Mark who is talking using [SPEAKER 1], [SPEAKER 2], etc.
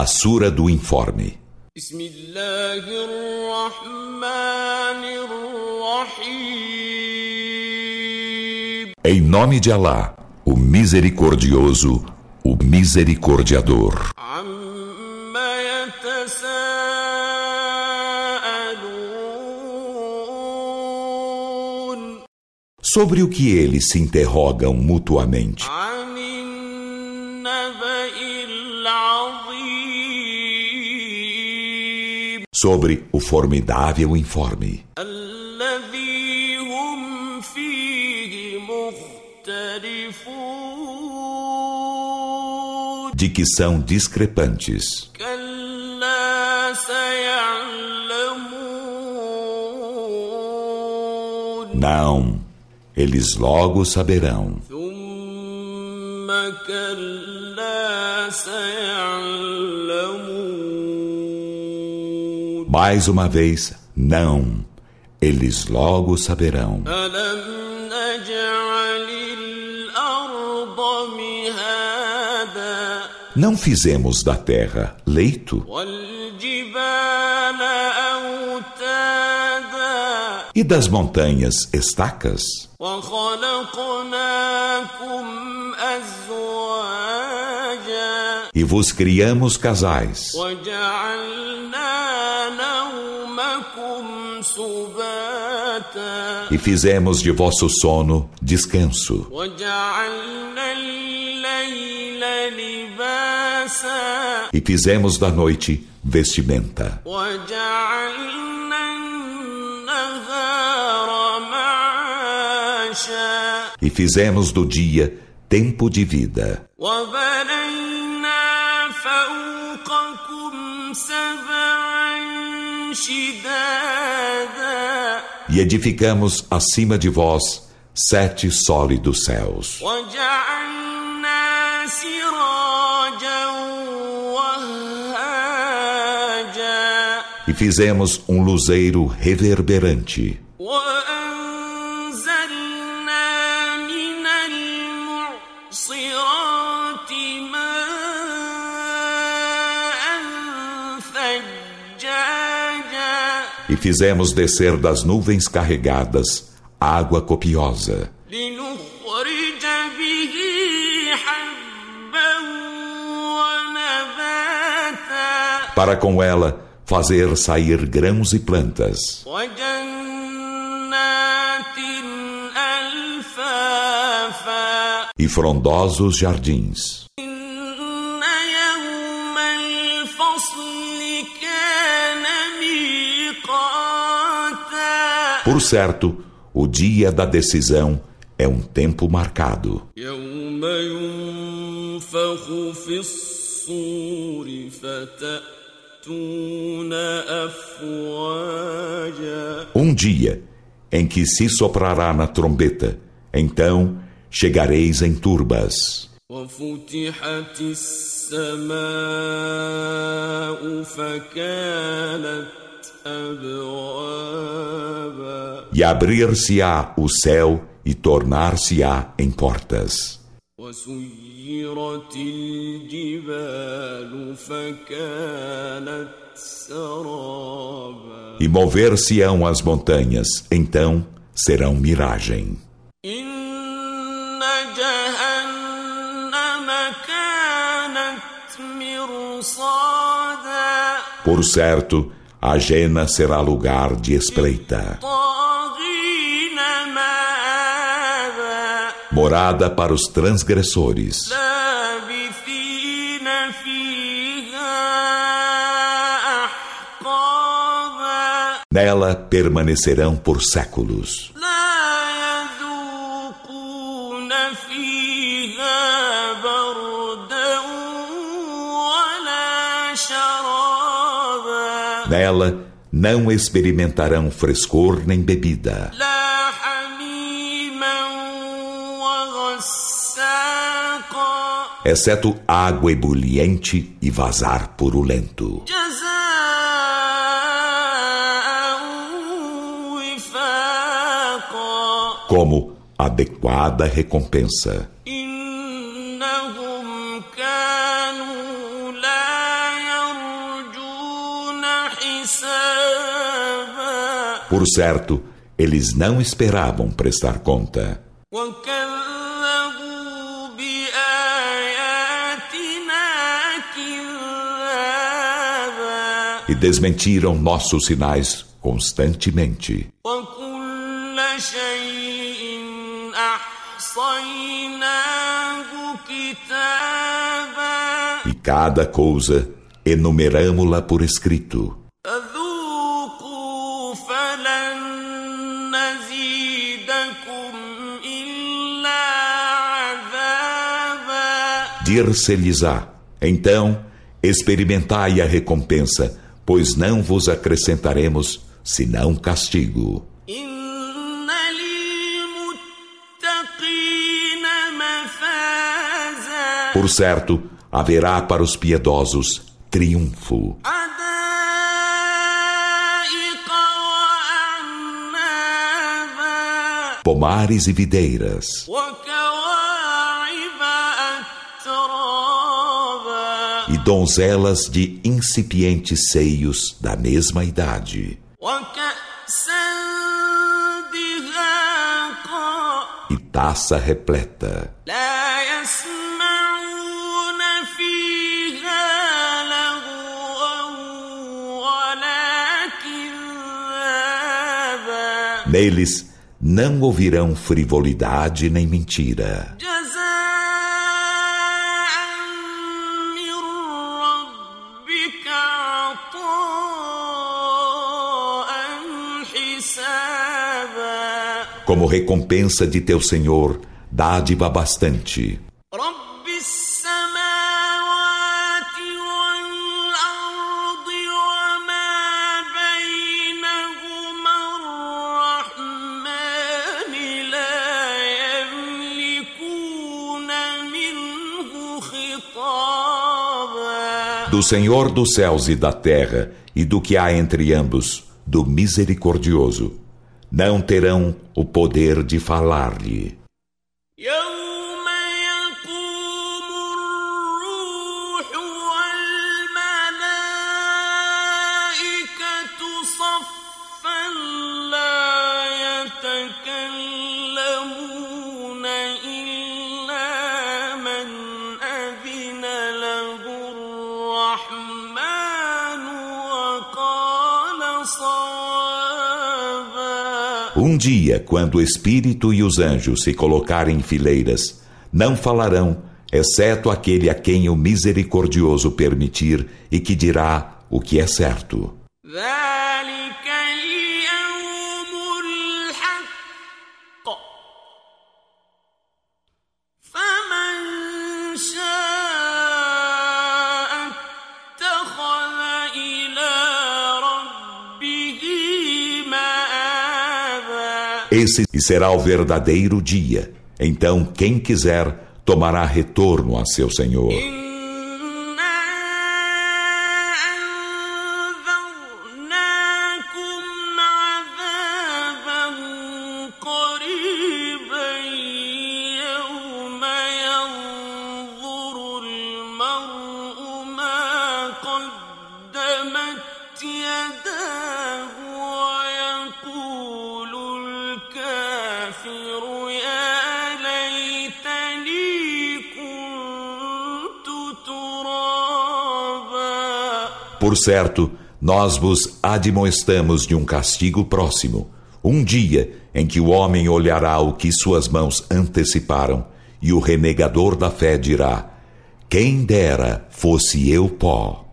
[SPEAKER 1] a Sura do Informe. Em nome de Alá, o Misericordioso, o Misericordiador. Sobre o que eles se interrogam mutuamente. Sobre o formidável informe.
[SPEAKER 2] الذي هم فيه مختلفون
[SPEAKER 1] De que são discrepantes.
[SPEAKER 2] كلا سيعلمون
[SPEAKER 1] Não, eles logo saberão.
[SPEAKER 2] ثم كلا سيعلمون
[SPEAKER 1] mais uma vez, não. Eles logo saberão. Não fizemos da terra leito e das montanhas estacas. E vos criamos casais. E fizemos de vosso sono descanso. E fizemos da noite vestimenta. E fizemos do dia tempo de vida.
[SPEAKER 2] E
[SPEAKER 1] E edificamos acima de vós sete sólidos céus. E fizemos um luzeiro reverberante. fizemos descer das nuvens carregadas água copiosa. Para com ela fazer sair grãos e plantas. E frondosos jardins. Por certo, o dia da decisão é um tempo marcado.
[SPEAKER 2] يوم ينفخ في الصور فتأتون أفواجا
[SPEAKER 1] Um dia em que se soprará na trombeta, então chegareis em turbas.
[SPEAKER 2] وفتحت السماء فكانت أبوابا
[SPEAKER 1] E abrir-se-á o céu e tornar-se-á em portas.
[SPEAKER 2] وسيرت الجبال فكانت سرابا
[SPEAKER 1] E mover-se-ão as montanhas, então serão miragem.
[SPEAKER 2] إن جهنم كانت مرصادا
[SPEAKER 1] Por certo, a Jena será lugar de espreita. Morada para os transgressores. Nela permanecerão por séculos. não experimentarão frescor nem bebida. Exceto água ebuliente e vazar purulento. Como adequada recompensa. Por certo, eles não esperavam prestar conta. E desmentiram nossos sinais constantemente. E cada coisa enumeramos-la por escrito. dir-se-lhes-á: Então, experimentai a recompensa, pois não vos acrescentaremos senão castigo. Por certo, haverá para os piedosos triunfo. Pomares e videiras e donzelas de incipientes seios da mesma idade. E taça repleta. Neles não ouvirão frivolidade nem mentira. como recompensa de teu Senhor, dádiva bastante. do Senhor dos céus e da terra, e do que há entre ambos, do misericordioso não terão o poder de falar-lhe. Um dia, quando o Espírito e os anjos se colocarem em fileiras, não falarão, exceto aquele a quem o misericordioso permitir e que dirá o que é certo. Esse será o verdadeiro dia. Então, quem quiser, tomará retorno a seu Senhor. Por certo, nós vos admoestamos de um castigo próximo, um dia em que o homem olhará o que suas mãos anteciparam, e o renegador da fé dirá: Quem dera fosse eu pó.